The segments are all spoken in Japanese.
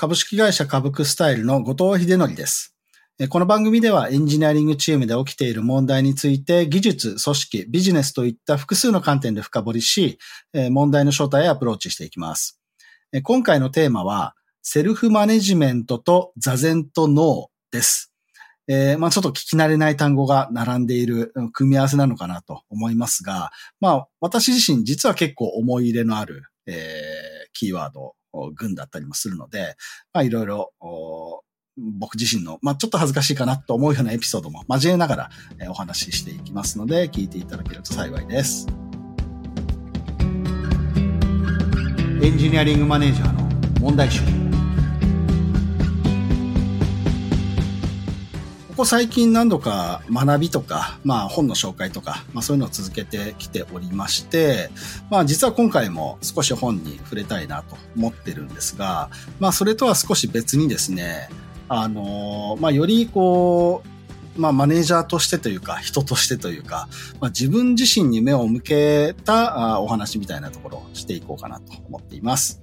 株式会社株クスタイルの後藤秀則です。この番組ではエンジニアリングチームで起きている問題について技術、組織、ビジネスといった複数の観点で深掘りし、問題の正体へアプローチしていきます。今回のテーマは、セルフマネジメントと座禅と脳です。えー、まあちょっと聞き慣れない単語が並んでいる組み合わせなのかなと思いますが、まあ私自身実は結構思い入れのある、えー、キーワード軍だったりもするので、まあいろいろ僕自身の、まあちょっと恥ずかしいかなと思うようなエピソードも交えながら、えー、お話ししていきますので、聞いていただけると幸いです。エンジニアリングマネージャーの問題集。ここ最近何度か学びとか、まあ本の紹介とか、まあそういうのを続けてきておりまして、まあ実は今回も少し本に触れたいなと思ってるんですが、まあそれとは少し別にですね、あの、まあよりこう、まあマネージャーとしてというか、人としてというか、まあ自分自身に目を向けたお話みたいなところをしていこうかなと思っています。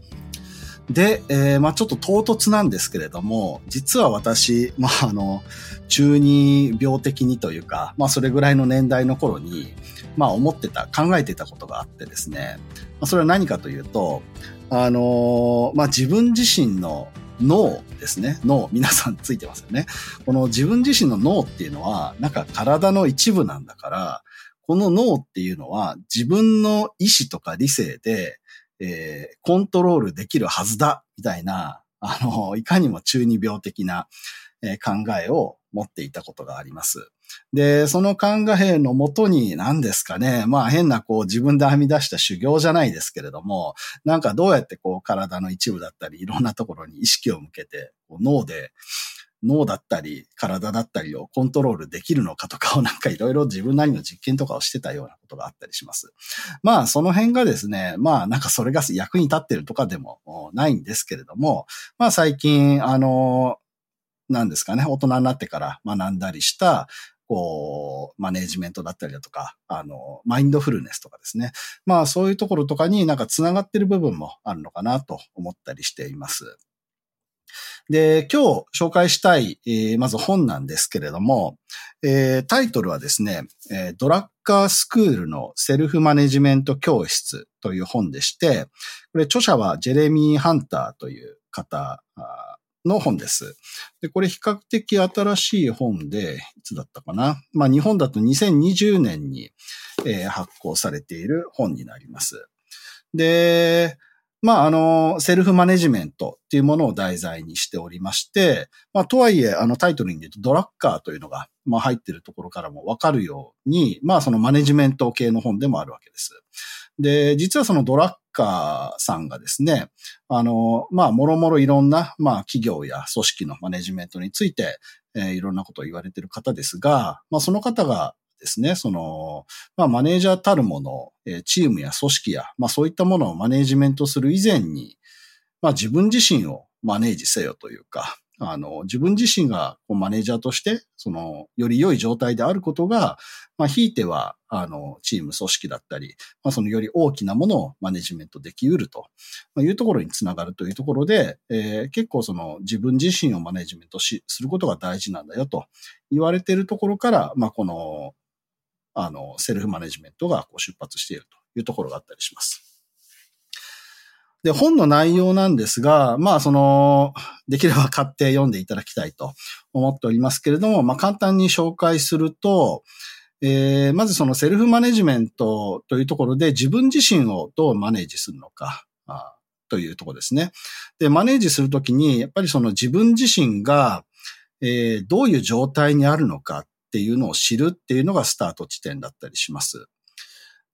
で、えー、まあちょっと唐突なんですけれども、実は私、まああの、中二病的にというか、まあそれぐらいの年代の頃に、まあ思ってた、考えてたことがあってですね、まあ、それは何かというと、あのまあ自分自身の脳ですね。脳、皆さんついてますよね。この自分自身の脳っていうのは、なんか体の一部なんだから、この脳っていうのは自分の意志とか理性で、えー、コントロールできるはずだ、みたいな、あの、いかにも中二病的な、えー、考えを持っていたことがあります。で、その考えのもとに何ですかね、まあ変なこう自分で編み出した修行じゃないですけれども、なんかどうやってこう体の一部だったりいろんなところに意識を向けて、脳で脳だったり、体だったりをコントロールできるのかとかをなんかいろいろ自分なりの実験とかをしてたようなことがあったりします。まあその辺がですね、まあなんかそれが役に立ってるとかでもないんですけれども、まあ最近、あの、なんですかね、大人になってから学んだりした、こう、マネージメントだったりだとか、あの、マインドフルネスとかですね。まあそういうところとかになんか繋がってる部分もあるのかなと思ったりしています。で、今日紹介したい、えー、まず本なんですけれども、えー、タイトルはですね、えー、ドラッカースクールのセルフマネジメント教室という本でして、これ著者はジェレミー・ハンターという方の本です。で、これ比較的新しい本で、いつだったかな？まあ日本だと2020年に、えー、発行されている本になります。で、まあ、あの、セルフマネジメントっていうものを題材にしておりまして、まあ、とはいえ、あのタイトルに言うとドラッカーというのが、まあ、入ってるところからもわかるように、まあ、そのマネジメント系の本でもあるわけです。で、実はそのドラッカーさんがですね、あの、まあ、もろもろいろんな、まあ、企業や組織のマネジメントについて、えー、いろんなことを言われている方ですが、まあ、その方がですね、その、まあ、マネージャーたるもの、えチームや組織や、まあ、そういったものをマネージメントする以前に、まあ、自分自身をマネージせよというか、あの、自分自身がマネージャーとして、その、より良い状態であることが、まあ、ひいては、あの、チーム、組織だったり、まあ、そのより大きなものをマネジメントできうるというところにつながるというところで、えー、結構その、自分自身をマネジメントし、することが大事なんだよと言われているところから、まあ、この、あの、セルフマネジメントがこう出発しているというところがあったりします。で、本の内容なんですが、まあ、その、できれば買って読んでいただきたいと思っておりますけれども、まあ、簡単に紹介すると、えー、まずそのセルフマネジメントというところで自分自身をどうマネージするのか、あというところですね。で、マネージするときに、やっぱりその自分自身が、えー、どういう状態にあるのかっていうのを知るっていうのがスタート地点だったりします。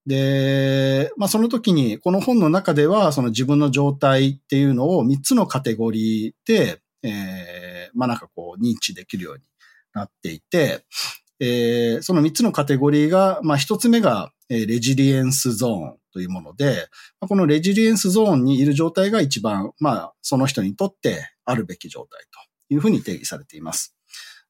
で、まあその時に、この本の中では、その自分の状態っていうのを3つのカテゴリーで、えー、まあなんかこう認知できるようになっていて、えー、その3つのカテゴリーが、まあ1つ目が、え、レジリエンスゾーンというもので、このレジリエンスゾーンにいる状態が一番、まあその人にとってあるべき状態というふうに定義されています。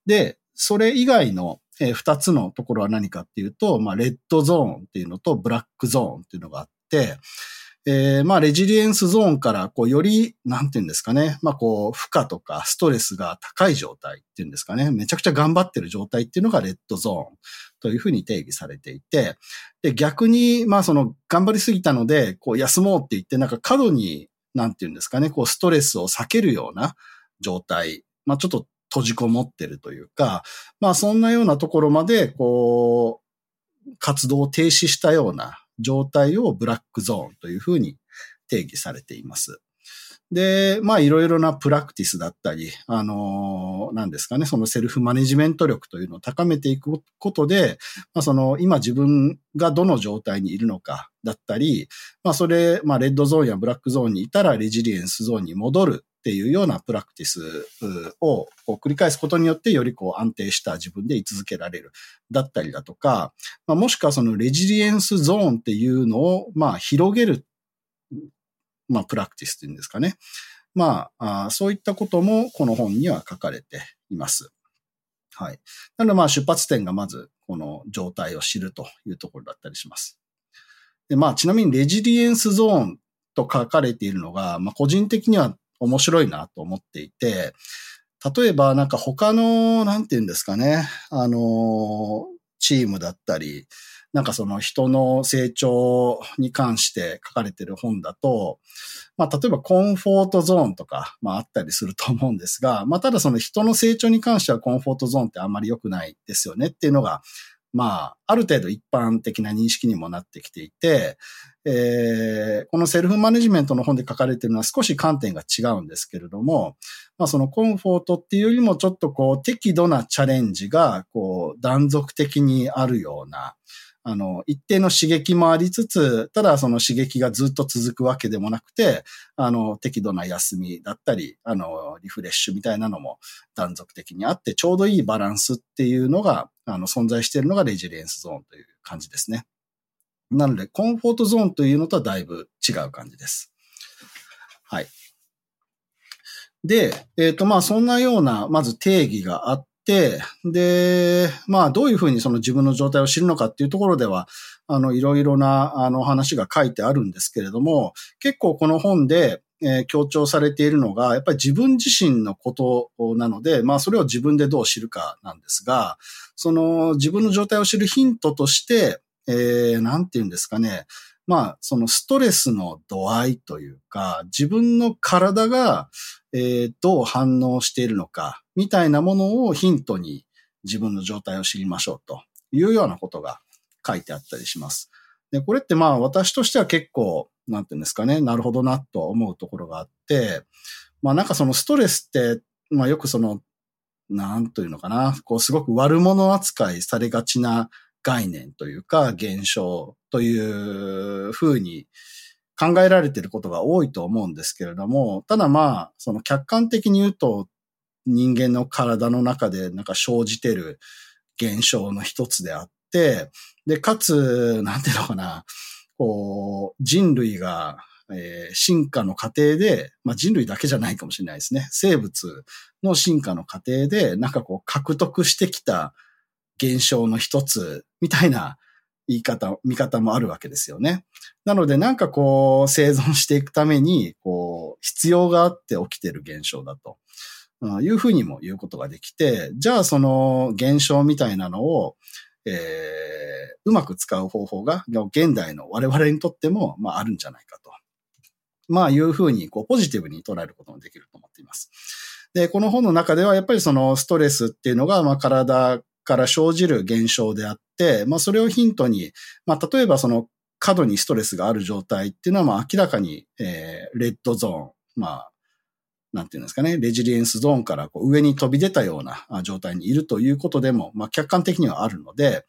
で、それ以外のえ二つのところは何かっていうと、まあ、レッドゾーンっていうのとブラックゾーンっていうのがあって、えー、まあ、レジリエンスゾーンから、こう、より、なんていうんですかね、まあ、こう、負荷とかストレスが高い状態っていうんですかね、めちゃくちゃ頑張ってる状態っていうのがレッドゾーンというふうに定義されていて、で、逆に、まあ、その、頑張りすぎたので、こう、休もうって言って、なんか過度に、なんていうんですかね、こう、ストレスを避けるような状態、まあ、ちょっと閉じこもってるというか、まあ、そんなようなところまで、こう、活動を停止したような状態をブラックゾーンというふうに定義されています。で、まあいろいろなプラクティスだったり、あのー、なんですかね、そのセルフマネジメント力というのを高めていくことで、まあその今自分がどの状態にいるのかだったり、まあそれ、まあレッドゾーンやブラックゾーンにいたらレジリエンスゾーンに戻るっていうようなプラクティスを繰り返すことによってよりこう安定した自分で居続けられるだったりだとか、まあ、もしくはそのレジリエンスゾーンっていうのをまあ広げるまあ、プラクティスっていうんですかね。まあそういったこともこの本には書かれています。はい。なので、まあ、出発点がまず、この状態を知るというところだったりします。で、まあ、ちなみに、レジリエンスゾーンと書かれているのが、まあ、個人的には面白いなと思っていて、例えば、なんか他の、なんて言うんですかね、あの、チームだったり、なんかその人の成長に関して書かれてる本だと、まあ例えばコンフォートゾーンとか、まああったりすると思うんですが、まあただその人の成長に関してはコンフォートゾーンってあんまり良くないですよねっていうのが、まあある程度一般的な認識にもなってきていて、えー、このセルフマネジメントの本で書かれているのは少し観点が違うんですけれども、まあそのコンフォートっていうよりもちょっとこう適度なチャレンジがこう断続的にあるような、あの、一定の刺激もありつつ、ただその刺激がずっと続くわけでもなくて、あの、適度な休みだったり、あの、リフレッシュみたいなのも断続的にあって、ちょうどいいバランスっていうのが、あの、存在しているのがレジリエンスゾーンという感じですね。なので、コンフォートゾーンというのとはだいぶ違う感じです。はい。で、えっ、ー、と、まあ、そんなような、まず定義があっ、で、まあ、どういうふうにその自分の状態を知るのかっていうところでは、あの、いろいろな、あの、話が書いてあるんですけれども、結構この本で、えー、強調されているのが、やっぱり自分自身のことなので、まあ、それを自分でどう知るかなんですが、その自分の状態を知るヒントとして、えー、なんて言うんですかね、まあ、そのストレスの度合いというか、自分の体が、えー、どう反応しているのか、みたいなものをヒントに自分の状態を知りましょうというようなことが書いてあったりします。で、これってまあ私としては結構、なんていうんですかね、なるほどなと思うところがあって、まあなんかそのストレスって、まあよくその、なんというのかな、こうすごく悪者扱いされがちな概念というか現象というふうに考えられていることが多いと思うんですけれども、ただまあ、その客観的に言うと人間の体の中でなんか生じてる現象の一つであって、で、かつ、なんていうのかな、こう、人類が、えー、進化の過程で、まあ人類だけじゃないかもしれないですね。生物の進化の過程で、なんかこう、獲得してきた現象の一つみたいな言い方、見方もあるわけですよね。なのでなんかこう生存していくためにこう必要があって起きてる現象だというふうにも言うことができて、じゃあその現象みたいなのを、えー、うまく使う方法が現代の我々にとってもまああるんじゃないかと。まあいうふうにこうポジティブに捉えることもできると思っています。で、この本の中ではやっぱりそのストレスっていうのがまあ体から生じる現象であって、まあそれをヒントに、まあ例えばその過度にストレスがある状態っていうのはまあ明らかに、えー、レッドゾーン、まあなんていうんですかね、レジリエンスゾーンからこう上に飛び出たような状態にいるということでも、まあ客観的にはあるので、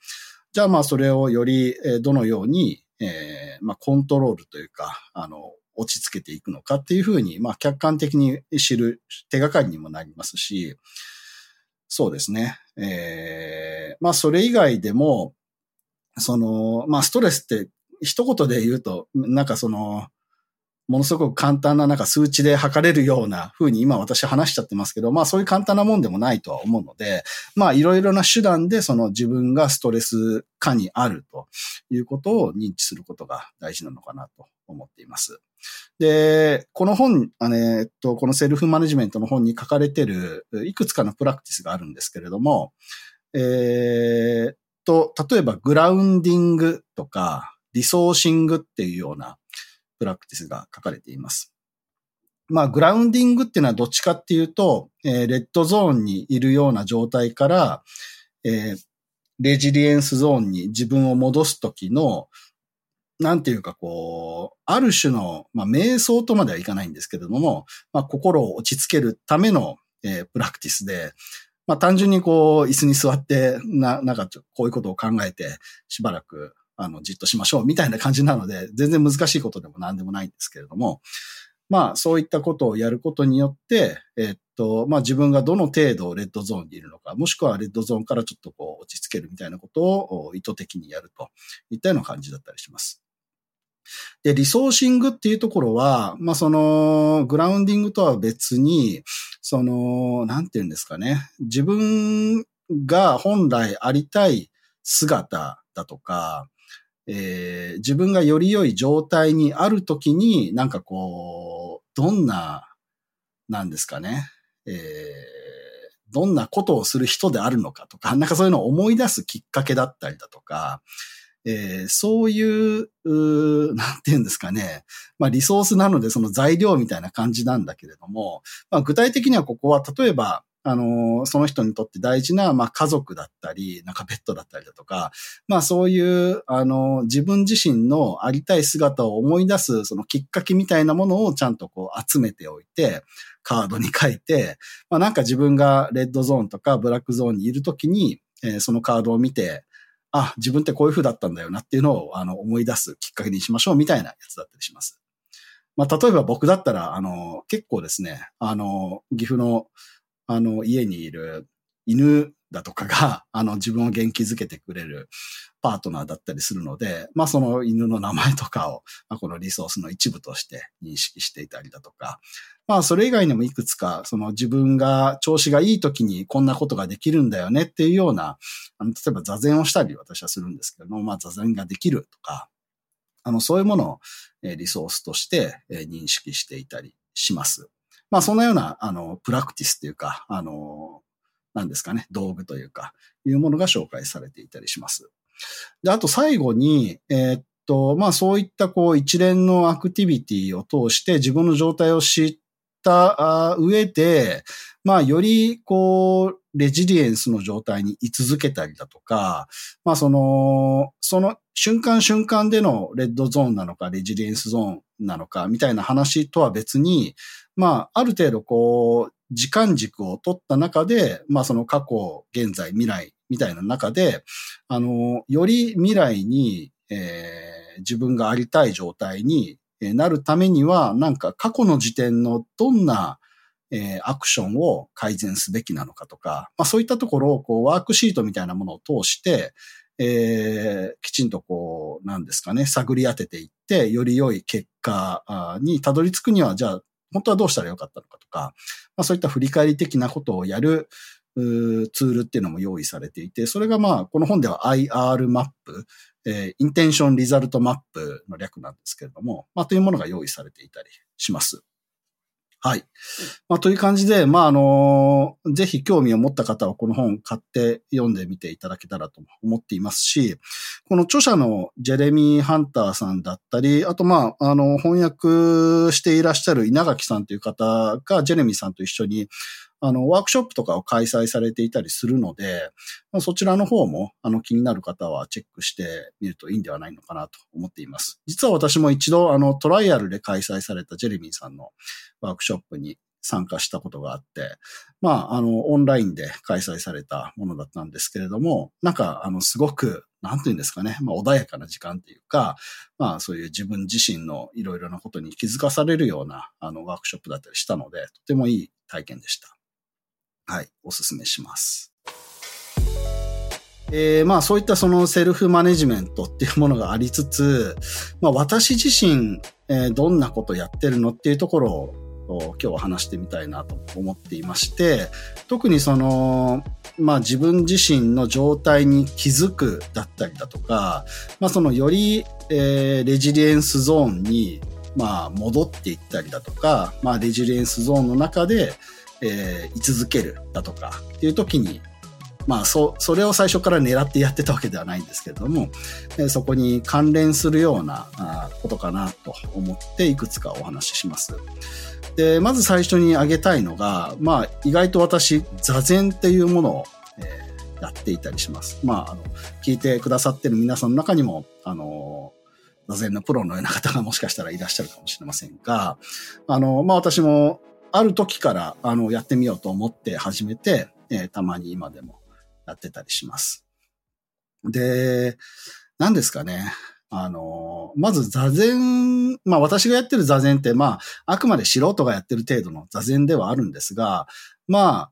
じゃあまあそれをよりどのように、えー、まあコントロールというか、あの、落ち着けていくのかっていうふうに、まあ客観的に知る手がかりにもなりますし、そうですね。えー、まあそれ以外でも、その、まあストレスって一言で言うと、なんかその、ものすごく簡単ななんか数値で測れるような風に今私話しちゃってますけど、まあそういう簡単なもんでもないとは思うので、まあいろいろな手段でその自分がストレス化にあるということを認知することが大事なのかなと思っています。で、この本、あの、えっと、このセルフマネジメントの本に書かれてるいくつかのプラクティスがあるんですけれども、えー、と、例えばグラウンディングとか、リソーシングっていうようなプラクティスが書かれています。まあ、グラウンディングっていうのはどっちかっていうと、えー、レッドゾーンにいるような状態から、えー、レジリエンスゾーンに自分を戻すときの、なんていうかこう、ある種の、まあ、瞑想とまではいかないんですけれども、まあ、心を落ち着けるための、えー、プラクティスで、まあ、単純にこう、椅子に座って、な、なんかこういうことを考えて、しばらく、あの、じっとしましょうみたいな感じなので、全然難しいことでも何でもないんですけれども、まあ、そういったことをやることによって、えっと、まあ自分がどの程度レッドゾーンにいるのか、もしくはレッドゾーンからちょっとこう落ち着けるみたいなことを意図的にやるといったような感じだったりします。で、リソーシングっていうところは、まあ、その、グラウンディングとは別に、その、なんて言うんですかね。自分が本来ありたい姿だとか、えー、自分がより良い状態にあるときに、なんかこう、どんな、なんですかね。えー、どんなことをする人であるのかとか、なんかそういうのを思い出すきっかけだったりだとか、えー、そういう、う なんていうんですかね。まあリソースなのでその材料みたいな感じなんだけれども、まあ具体的にはここは例えば、あの、その人にとって大事な、まあ、家族だったり、なんかペットだったりだとか、まあ、そういう、あの、自分自身のありたい姿を思い出す、そのきっかけみたいなものをちゃんとこう集めておいて、カードに書いて、まあ、なんか自分がレッドゾーンとかブラックゾーンにいるときに、えー、そのカードを見て、あ、自分ってこういう風だったんだよなっていうのを、あの、思い出すきっかけにしましょうみたいなやつだったりします。まあ、例えば僕だったら、あの、結構ですね、あの、岐阜の、あの、家にいる犬だとかが、あの、自分を元気づけてくれるパートナーだったりするので、まあ、その犬の名前とかを、まあ、このリソースの一部として認識していたりだとか、まあ、それ以外にもいくつか、その自分が調子がいい時にこんなことができるんだよねっていうような、あの、例えば座禅をしたり私はするんですけども、まあ、座禅ができるとか、あの、そういうものを、えリソースとして、え認識していたりします。まあ、そんなような、あの、プラクティスというか、あの、なんですかね、道具というか、いうものが紹介されていたりします。で、あと最後に、えー、っと、まあそういったこう一連のアクティビティを通して自分の状態を知った上で、まあ、より、こう、レジリエンスの状態に居続けたりだとか、まあ、その、その瞬間瞬間でのレッドゾーンなのか、レジリエンスゾーンなのか、みたいな話とは別に、まあ、ある程度、こう、時間軸を取った中で、まあ、その過去、現在、未来みたいな中で、あの、より未来に、えー、自分がありたい状態になるためには、なんか過去の時点のどんな、えー、アクションを改善すべきなのかとか、まあそういったところをこうワークシートみたいなものを通して、えー、きちんとこう、なんですかね、探り当てていって、より良い結果にたどり着くには、じゃあ、本当はどうしたらよかったのかとか、まあそういった振り返り的なことをやる、ツールっていうのも用意されていて、それがまあ、この本では IR マップ、えー、 intention result map の略なんですけれども、まあ、というものが用意されていたりします。はい。まあ、という感じで、まあ、あの、ぜひ興味を持った方はこの本買って読んでみていただけたらと思っていますし、この著者のジェレミー・ハンターさんだったり、あと、まあ、あの、翻訳していらっしゃる稲垣さんという方が、ジェレミーさんと一緒に、あの、ワークショップとかを開催されていたりするので、まあ、そちらの方も、あの、気になる方はチェックしてみるといいんではないのかなと思っています。実は私も一度、あの、トライアルで開催されたジェレミーさんのワークショップに参加したことがあって、まあ、あの、オンラインで開催されたものだったんですけれども、なんか、あの、すごく、なんていうんですかね、まあ、穏やかな時間っていうか、まあ、そういう自分自身のいろいろなことに気づかされるような、あの、ワークショップだったりしたので、とてもいい体験でした。はい、おすすめします。えー、まあそういったそのセルフマネジメントっていうものがありつつ、まあ私自身、えー、どんなことやってるのっていうところを今日は話してみたいなと思っていまして、特にその、まあ自分自身の状態に気づくだったりだとか、まあそのより、えー、レジリエンスゾーンに、まあ戻っていったりだとか、まあレジリエンスゾーンの中で、えー、居続けるだとかっていう時に、まあ、そ、それを最初から狙ってやってたわけではないんですけれども、えそこに関連するようなあことかなと思っていくつかお話しします。で、まず最初に挙げたいのが、まあ、意外と私、座禅っていうものを、えー、やっていたりします。まあ、あの、聞いてくださってる皆さんの中にも、あの、座禅のプロのような方がもしかしたらいらっしゃるかもしれませんが、あの、まあ私もある時から、あの、やってみようと思って始めて、えー、たまに今でもやってたりします。で、何ですかね。あの、まず座禅、まあ私がやってる座禅って、まあ、あくまで素人がやってる程度の座禅ではあるんですが、まあ、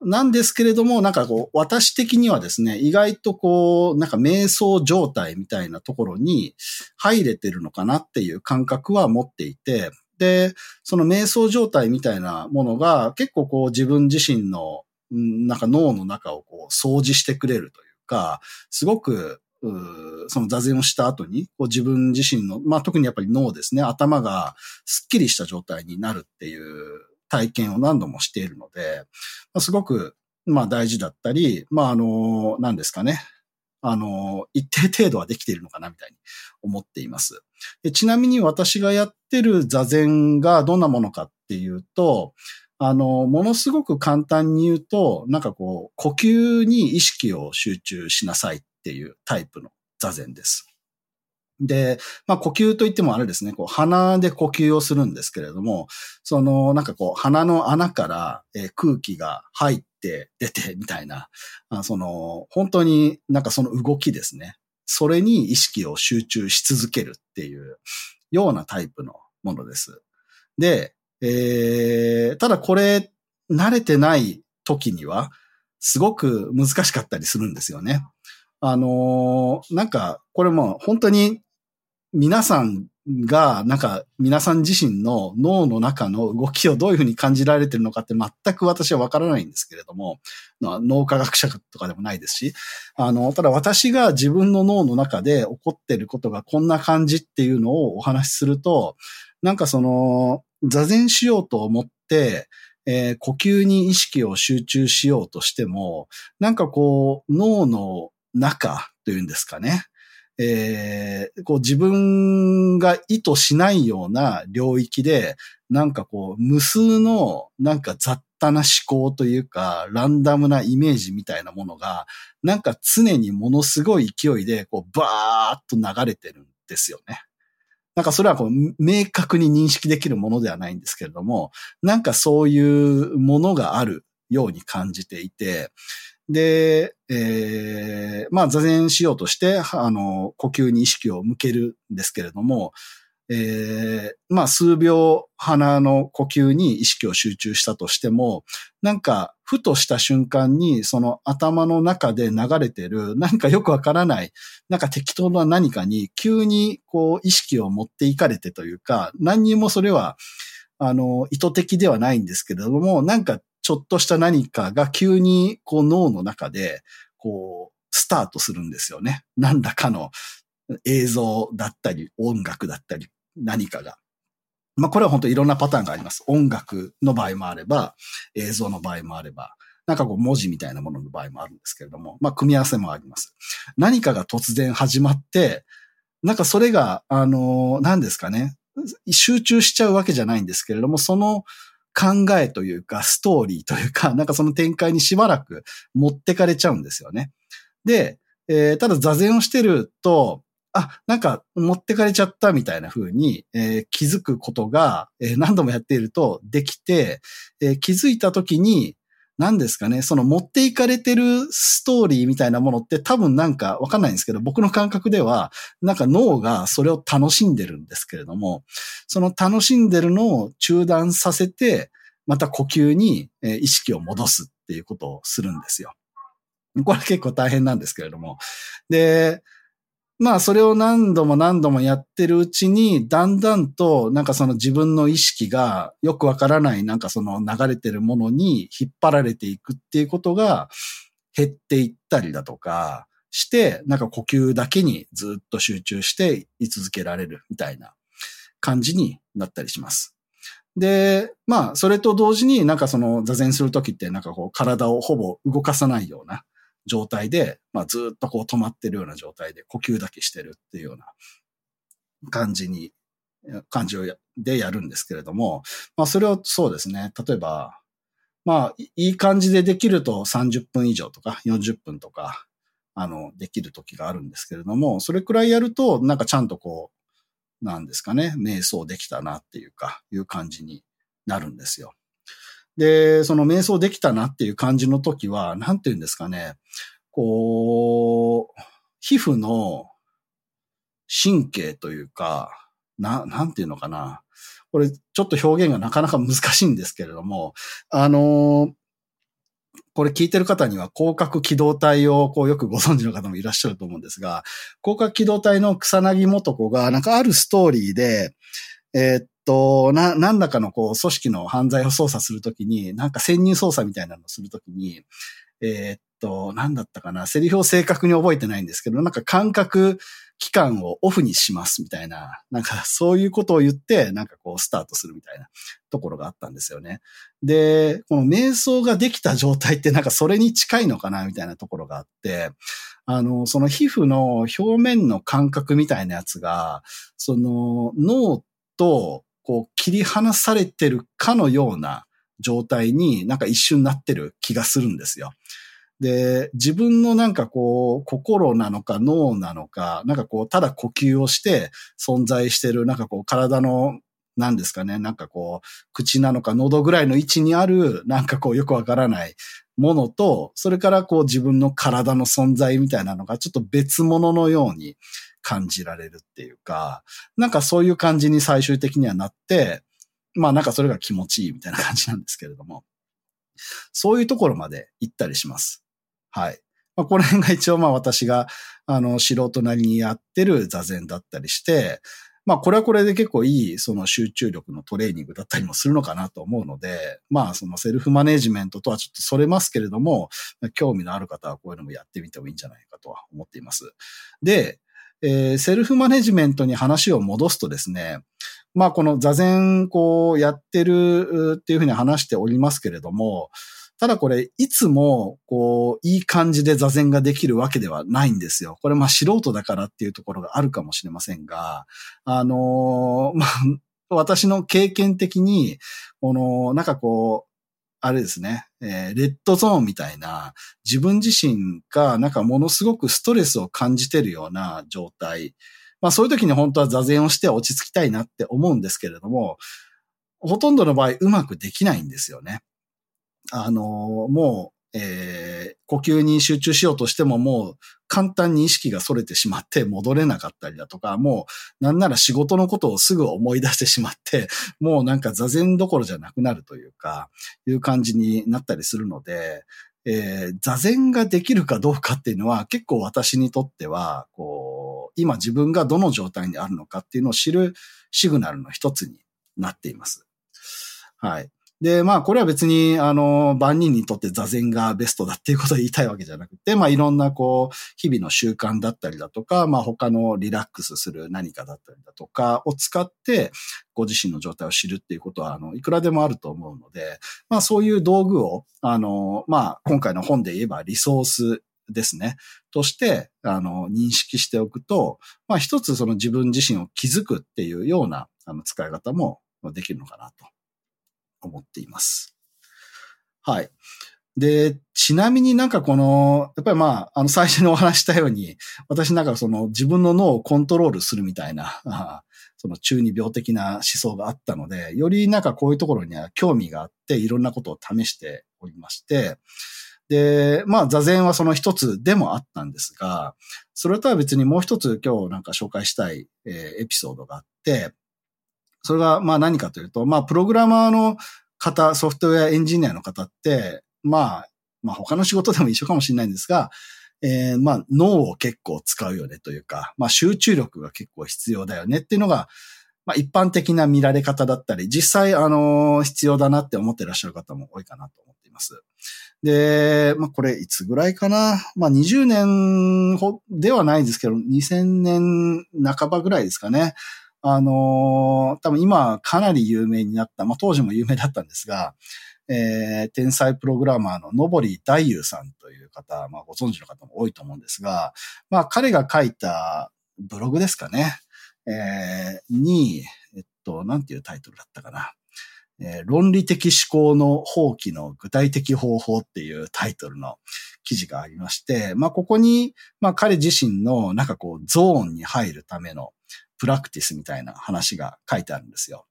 なんですけれども、なんかこう、私的にはですね、意外とこう、なんか瞑想状態みたいなところに入れてるのかなっていう感覚は持っていて、で、その瞑想状態みたいなものが結構こう自分自身のなんか脳の中をこう掃除してくれるというか、すごく、その座禅をした後に、こう自分自身の、まあ特にやっぱり脳ですね、頭がスッキリした状態になるっていう体験を何度もしているので、まあ、すごく、まあ大事だったり、まああの、何ですかね。あの、一定程度はできているのかなみたいに思っています。ちなみに私がやってる座禅がどんなものかっていうと、あの、ものすごく簡単に言うと、なんかこう、呼吸に意識を集中しなさいっていうタイプの座禅です。で、まあ呼吸といってもあれですね、こう鼻で呼吸をするんですけれども、そのなんかこう鼻の穴から、え空気が入って出てみたいな、その本当になんかその動きですね。それに意識を集中し続けるっていうようなタイプのものです。で、えー、ただこれ、慣れてない時には、すごく難しかったりするんですよね。あのー、なんか、これも本当に皆さんが、なんか皆さん自身の脳の中の動きをどういうふうに感じられてるのかって全く私はわからないんですけれども、脳科学者とかでもないですし、あの、ただ私が自分の脳の中で起こってることがこんな感じっていうのをお話しすると、なんかその、座禅しようと思って、えー、呼吸に意識を集中しようとしても、なんかこう、脳の中というんですかね。えー、こう自分が意図しないような領域で、なんかこう、無数のなんか雑多な思考というか、ランダムなイメージみたいなものが、なんか常にものすごい勢いで、こう、バーっと流れてるんですよね。なんかそれはこう明確に認識できるものではないんですけれども、なんかそういうものがあるように感じていて、で、えー、まあ座禅しようとして、あの、呼吸に意識を向けるんですけれども、えー、まあ数秒鼻の呼吸に意識を集中したとしても、なんかふとした瞬間にその頭の中で流れてるなんかよくわからない、なんか適当な何かに急にこう意識を持っていかれてというか、何にもそれはあの意図的ではないんですけれども、なんかちょっとした何かが急にこう脳の中でこうスタートするんですよね。何らかの映像だったり音楽だったり何かが。まあ、これは本当いろんなパターンがあります。音楽の場合もあれば、映像の場合もあれば、なんかこう文字みたいなものの場合もあるんですけれども、まあ、組み合わせもあります。何かが突然始まって、なんかそれが、あの、何ですかね、集中しちゃうわけじゃないんですけれども、その考えというか、ストーリーというか、なんかその展開にしばらく持ってかれちゃうんですよね。で、えー、ただ座禅をしてると、あ、なんか持ってかれちゃったみたいな風に、えー、気づくことが、えー、何度もやっているとできて、えー、気づいた時に、何ですかね、その持っていかれてるストーリーみたいなものって多分なんかわかんないんですけど、僕の感覚では、なんか脳がそれを楽しんでるんですけれども、その楽しんでるのを中断させて、また呼吸に意識を戻すっていうことをするんですよ。これ結構大変なんですけれども。で、まあそれを何度も何度もやってるうちに、だんだんとなんかその自分の意識がよくわからないなんかその流れてるものに引っ張られていくっていうことが減っていったりだとかして、なんか呼吸だけにずっと集中して居続けられるみたいな感じになったりします。で、まあそれと同時になんかその座禅するときってなんかこう体をほぼ動かさないような状態で、まあ、ずっとこう止まってるような状態で呼吸だけしてるっていうような感じに、感じをでやるんですけれども、まあ、それをそうですね、例えば、まあ、いい感じでできると30分以上とか40分とか、あの、できる時があるんですけれども、それくらいやると、なんかちゃんとこう、なんですかね、瞑想できたなっていうか、いう感じになるんですよ。で、その瞑想できたなっていう感じの時は、なんて言うんですかね。こう、皮膚の神経というか、な、なんていうのかな。これ、ちょっと表現がなかなか難しいんですけれども、あのこれ聞いてる方には広角機動隊をこうよくご存知の方もいらっしゃると思うんですが、広角機動隊の草薙元子がなんかあるストーリーで、えー、っと、な、何らかのこう、組織の犯罪を捜査するときに、なんか潜入捜査みたいなのをするときに、えー、っと、何だったかな、セリフを正確に覚えてないんですけど、なんか感覚期間をオフにしますみたいな、なんかそういうことを言って、なんかこうスタートするみたいなところがあったんですよね。で、この瞑想ができた状態ってなんかそれに近いのかなみたいなところがあって、あの、その皮膚の表面の感覚みたいなやつが、その脳とこう切り離されてるかのような状態になんか一瞬なってる気がするんですよ。で、自分のなんかこう、心なのか脳なのか、なんかこう、ただ呼吸をして存在してる、なんかこう、体の、なんですかね、なんかこう、口なのか喉ぐらいの位置にある、なんかこう、よくわからないものと、それからこう、自分の体の存在みたいなのがちょっと別物のように感じられるっていうか、なんかそういう感じに最終的にはなって、まあなんかそれが気持ちいいみたいな感じなんですけれども、そういうところまで行ったりします。はい。まあ、この辺が一応まあ私が、あの、素人なりにやってる座禅だったりして、まあこれはこれで結構いいその集中力のトレーニングだったりもするのかなと思うので、まあそのセルフマネジメントとはちょっとそれますけれども、興味のある方はこういうのもやってみてもいいんじゃないかとは思っています。で、えー、セルフマネジメントに話を戻すとですね、まあこの座禅こうやってるっていうふうに話しておりますけれども、ただこれ、いつも、こう、いい感じで座禅ができるわけではないんですよ。これ、まあ、素人だからっていうところがあるかもしれませんが、あのー、まあ、私の経験的に、この、なんかこう、あれですね、えー、レッドゾーンみたいな、自分自身がなんかものすごくストレスを感じてるような状態。まあそういう時に本当は座禅をして落ち着きたいなって思うんですけれども、ほとんどの場合うまくできないんですよね。あの、もう、えー、呼吸に集中しようとしてももう簡単に意識が逸れてしまって戻れなかったりだとか、もうなんなら仕事のことをすぐ思い出してしまって、もうなんか座禅どころじゃなくなるというか、いう感じになったりするので、えー、座禅ができるかどうかっていうのは結構私にとっては、こう、今自分がどの状態にあるのかっていうのを知るシグナルの一つになっています。はい。で、まあ、これは別に、あの、万人にとって座禅がベストだっていうことを言いたいわけじゃなくて、まあ、いろんな、こう、日々の習慣だったりだとか、まあ、他のリラックスする何かだったりだとかを使って、ご自身の状態を知るっていうことは、あの、いくらでもあると思うので、まあ、そういう道具を、あの、まあ、今回の本で言えばリソースですね。として、あの、認識しておくと、まあ、一つその自分自身を気づくっていうような、あの、使い方もできるのかなと思っています。はい。で、ちなみになんかこの、やっぱりまあ、あの最初にお話したように、私なんかその自分の脳をコントロールするみたいな、その中二病的な思想があったので、よりなんかこういうところには興味があって、いろんなことを試しておりまして、で、まあ座禅はその一つでもあったんですが、それとは別にもう一つ今日なんか紹介したい、えー、エピソードがあって、それが、まあ何かというと、まあプログラマーの方、ソフトウェアエンジニアの方って、まあ、まあ他の仕事でも一緒かもしれないんですが、えー、まあ、脳を結構使うよねというか、まあ、集中力が結構必要だよねっていうのが、まあ、一般的な見られ方だったり、実際、あの、必要だなって思ってらっしゃる方も多いかなと思っています。で、まあ、これいつぐらいかな？まあ、20年ではないですけど、2000年半ばぐらいですかね。あのー、多分今かなり有名になった、まあ、当時も有名だったんですが、えー、天才プログラマーののぼり大優さんという方、まあ、ご存知の方も多いと思うんですが、まあ、彼が書いたブログですかね、えー、に、えっと、なんていうタイトルだったかな。えー、論理的思考の放棄の具体的方法っていうタイトルの記事がありまして、まあ、ここに、まあ、彼自身のなんかこう、ゾーンに入るためのプラクティスみたいな話が書いてあるんですよ。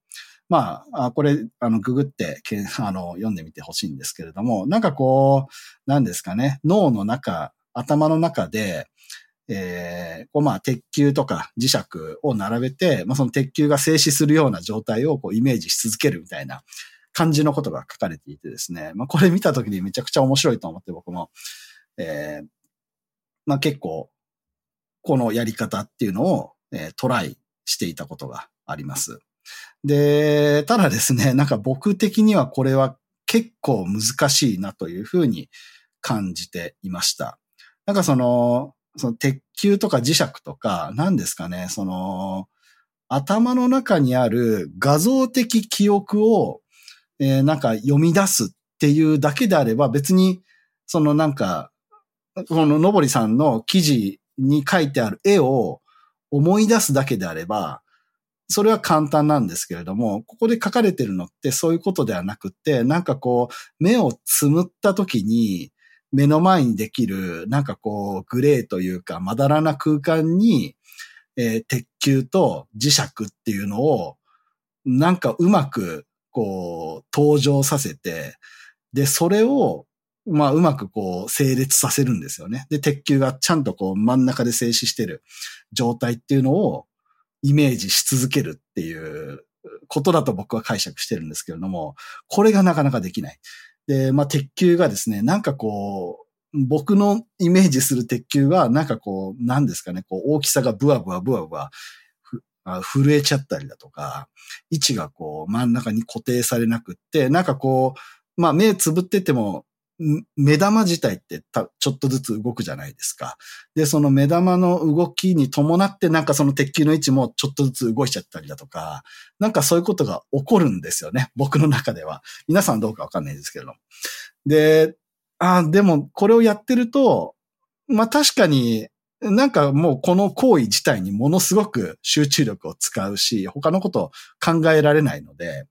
まあ、これ、あの、ググって、あの、読んでみてほしいんですけれども、なんかこう、なんですかね、脳の中、頭の中で、えー、こうまあ、鉄球とか磁石を並べて、まあその鉄球が静止するような状態をこうイメージし続けるみたいな感じのことが書かれていてですね、まあこれ見たときにめちゃくちゃ面白いと思って僕も、えー、まあ結構、このやり方っていうのを、えー、トライしていたことがあります。で、ただですね、なんか僕的にはこれは結構難しいなというふうに感じていました。なんかその、その鉄球とか磁石とか、何ですかね、その、頭の中にある画像的記憶を、えー、なんか読み出すっていうだけであれば、別に、そのなんか、こののぼりさんの記事に書いてある絵を思い出すだけであれば、それは簡単なんですけれども、ここで書かれてるのってそういうことではなくて、なんかこう、目をつむった時に、目の前にできる、なんかこう、グレーというか、まだらな空間に、えー、鉄球と磁石っていうのを、なんかうまく、こう、登場させて、で、それを、まあ、うまくこう、整列させるんですよね。で、鉄球がちゃんとこう、真ん中で静止してる状態っていうのを、イメージし続けるっていうことだと僕は解釈してるんですけれども、これがなかなかできない。で、まあ、鉄球がですね、なんかこう、僕のイメージする鉄球は、なんかこう、なんですかね、こう、大きさがブワブワブワブワ、震えちゃったりだとか、位置がこう、真ん中に固定されなくって、なんかこう、まあ、目つぶってても、目玉自体ってちょっとずつ動くじゃないですか。で、その目玉の動きに伴ってなんかその鉄球の位置もちょっとずつ動いちゃったりだとか、なんかそういうことが起こるんですよね。僕の中では。皆さんどうかわかんないですけども。で、あでもこれをやってると、まあ確かになんかもうこの行為自体にものすごく集中力を使うし、他のことを考えられないので、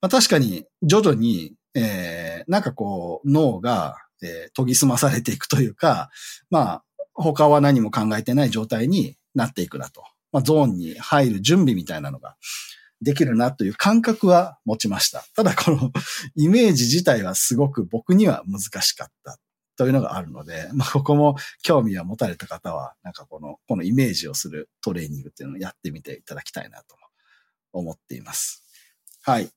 まあ確かに徐々にえー、なんかこう、脳が、えー、研ぎ澄まされていくというか、まあ、他は何も考えてない状態になっていくなと。まあ、ゾーンに入る準備みたいなのができるなという感覚は持ちました。ただこの イメージ自体はすごく僕には難しかったというのがあるので、まあ、ここも興味を持たれた方は、なんかこの、このイメージをするトレーニングっていうのをやってみていただきたいなと思っています。はい。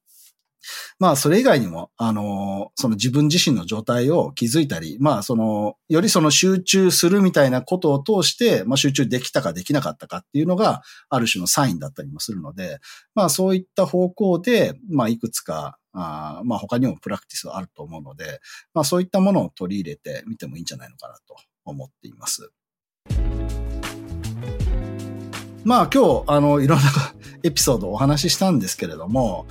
まあ、それ以外にも、あの、その自分自身の状態を気づいたり、まあ、その、よりその集中するみたいなことを通して、まあ、集中できたかできなかったかっていうのが、ある種のサインだったりもするので、まあ、そういった方向で、まあ、いくつか、あまあ、他にもプラクティスはあると思うので、まあ、そういったものを取り入れてみてもいいんじゃないのかなと思っています。まあ今日、あの、いろんなエピソードをお話ししたんですけれども、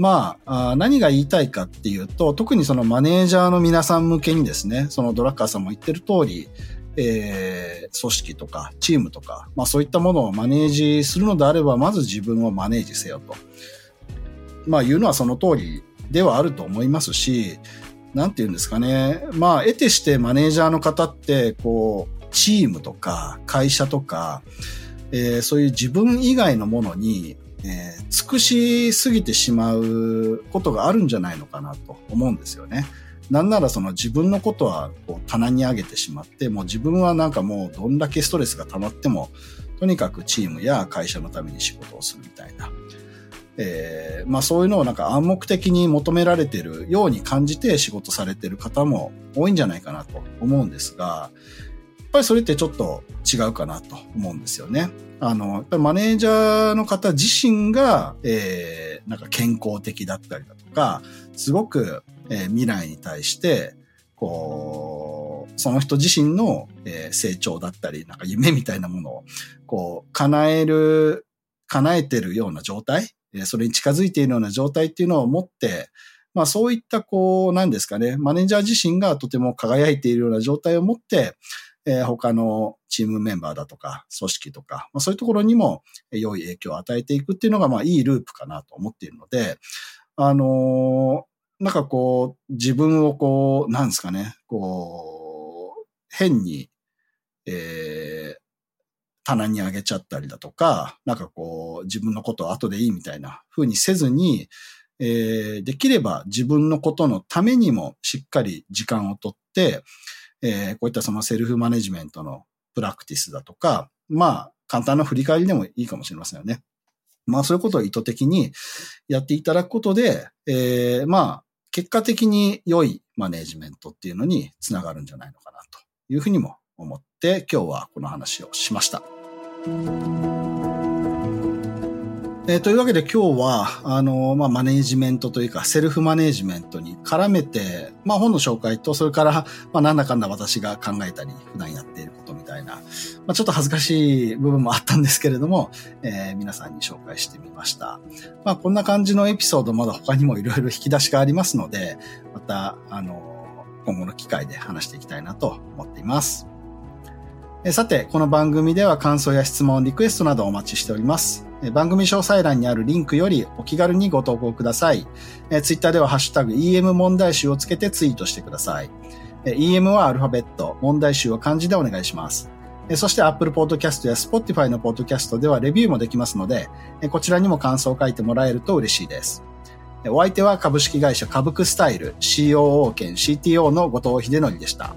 まあ、何が言いたいかっていうと、特にそのマネージャーの皆さん向けにですね、そのドラッカーさんも言ってる通り、えー、組織とかチームとか、まあそういったものをマネージするのであれば、まず自分をマネージせよと。まあ言うのはその通りではあると思いますし、なんて言うんですかね。まあ、得てしてマネージャーの方って、こう、チームとか会社とか、えー、そういう自分以外のものにえー、尽くしすぎてしまうことがあるんじゃないのかなと思うんですよね。なんならその自分のことはこう棚に上げてしまって、もう自分はなんかもうどんだけストレスが溜まっても、とにかくチームや会社のために仕事をするみたいな。えー、まあそういうのをなんか暗黙的に求められてるように感じて仕事されてる方も多いんじゃないかなと思うんですが、っぱりそれってちょっと違うかなと思うんですよね。あの、やっぱりマネージャーの方自身が、えー、なんか健康的だったりだとか、すごく、えー、未来に対して、こう、その人自身の、えー、成長だったり、なんか夢みたいなものを、こう、叶える、叶えてるような状態、えー、それに近づいているような状態っていうのを持って、まあそういったこう、なんですかね、マネージャー自身がとても輝いているような状態を持って、えー、他のチームメンバーだとか、組織とか、まあ、そういうところにも良い影響を与えていくっていうのが、まあいいループかなと思っているので、あのなんかこう、自分をこう、なんですかね、こう、変に、えー、棚に上げちゃったりだとか、なんかこう、自分のことを後でいいみたいな風にせずに、えー、できれば自分のことのためにもしっかり時間をとって、えー、こういったそのセルフマネジメントのプラクティスだとか、まあ、簡単な振り返りでもいいかもしれませんよね。まあ、そういうことを意図的にやっていただくことで、えー、まあ、結果的に良いマネジメントっていうのにつながるんじゃないのかなというふうにも思って今日はこの話をしました。えー、というわけで今日は、あの、まあ、マネージメントというか、セルフマネージメントに絡めて、まあ、本の紹介と、それから、まあ、なんだかんだ私が考えたり、普段やっていることみたいな、まあ、ちょっと恥ずかしい部分もあったんですけれども、えー、皆さんに紹介してみました。まあ、こんな感じのエピソード、まだ他にもいろいろ引き出しがありますので、また、あの、今後の機会で話していきたいなと思っています。さて、この番組では感想や質問、リクエストなどお待ちしております。番組詳細欄にあるリンクよりお気軽にご投稿ください。えツイッターではハッシュタグ EM 問題集をつけてツイートしてください。え EM はアルファベット、問題集は漢字でお願いします。えそして Apple Podcast や Spotify の Podcast ではレビューもできますので、えこちらにも感想を書いてもらえると嬉しいです。お相手は株式会社株クスタイル COO 兼 CTO の後藤秀則でした。